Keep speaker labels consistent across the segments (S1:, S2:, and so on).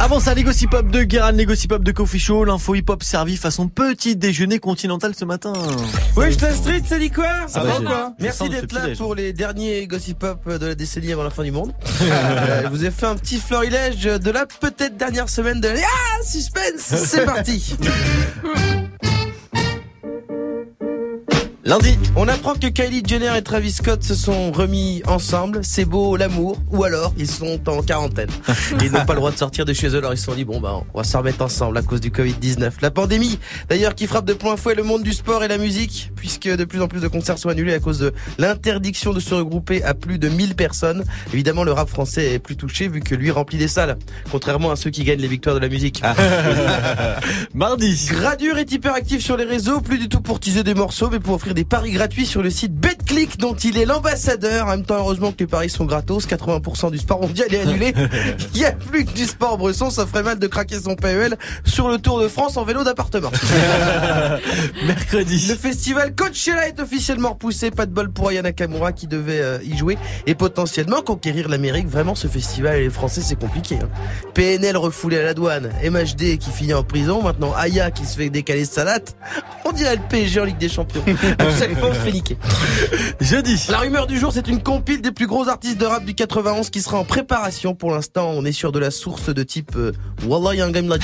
S1: Avant ça, les gossip-hop de Guérin, les gossip-hop de Coffee Show, l'info hip-hop servi façon petit déjeuner continental ce matin.
S2: Wesh la street, ça dit quoi Ça va quoi Merci d'être là pour les derniers gossip hop de la décennie avant la fin du monde. Euh, je vous ai fait un petit florilège de la peut-être dernière semaine de l'année. Ah, suspense C'est parti
S1: Lundi,
S2: On apprend que Kylie Jenner et Travis Scott se sont remis ensemble. C'est beau l'amour. Ou alors, ils sont en quarantaine. Ils n'ont pas le droit de sortir de chez eux. Alors ils se sont dit, bon, bah, on va se remettre ensemble à cause du Covid-19. La pandémie, d'ailleurs, qui frappe de plein fouet le monde du sport et la musique, puisque de plus en plus de concerts sont annulés à cause de l'interdiction de se regrouper à plus de 1000 personnes. Évidemment, le rap français est plus touché vu que lui remplit des salles. Contrairement à ceux qui gagnent les victoires de la musique.
S1: mardi,
S2: Gradure est hyper actif sur les réseaux, plus du tout pour teaser des morceaux, mais pour offrir des paris gratuits sur le site BetClick dont il est l'ambassadeur. En même temps, heureusement que les paris sont gratos, 80% du sport mondial est annulé. Il y a plus que du sport bresson, ça ferait mal de craquer son PEL sur le Tour de France en vélo d'appartement.
S1: mercredi,
S2: Le festival Coachella est officiellement repoussé. Pas de bol pour Aya Nakamura qui devait euh, y jouer et potentiellement conquérir l'Amérique. Vraiment, ce festival et les Français, c'est compliqué. hein. PNL refoulé à la douane. MHD qui finit en prison. Maintenant, Aya qui se fait décaler sa latte. On dirait le PSG en Ligue des Champions. À chaque fois, on se fait niquer.
S1: jeudi,
S2: La rumeur du jour, c'est une compile des plus gros artistes de rap du 91 qui sera en préparation. Pour l'instant, on est sur de la source de type euh, Wallah Young Game.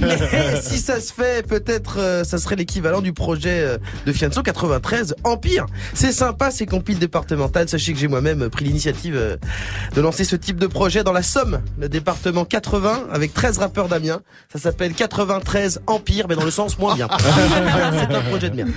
S2: Mais si ça se fait, peut-être euh, ça serait l'équivalent du projet euh, de Fianso 93 Empire. C'est sympa ces compiles départementales. Sachez que j'ai moi-même pris l'initiative euh, de lancer ce type de projet dans la Somme, le département 80 avec 13 rappeurs d'Amiens. Ça s'appelle 93 Empire, mais dans le sens moins bien. c'est un projet de merde.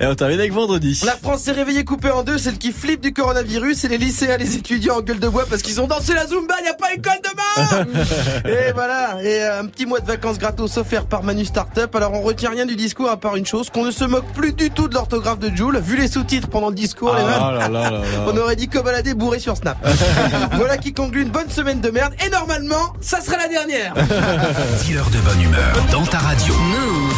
S1: et on termine avec vendredi.
S2: La France s'est réveillée coupée en deux, celle qui flippe du coronavirus et les lycéens, les étudiants en gueule de bois parce qu'ils ont dansé la Zumba, y a pas école demain Et voilà, et euh, un petit mois de vacances gratos offert par Manu Startup. Alors on retient rien du discours à part une chose, qu'on ne se moque plus du tout de l'orthographe de Joule. Vu les sous-titres pendant le discours, les
S1: Ah là là là là.
S2: on aurait dit cobaladé bourré sur Snap. voilà qui conclut une bonne semaine de merde et normalement, ça sera la dernière.
S3: 10 heures de bonne humeur dans ta radio.
S4: Move.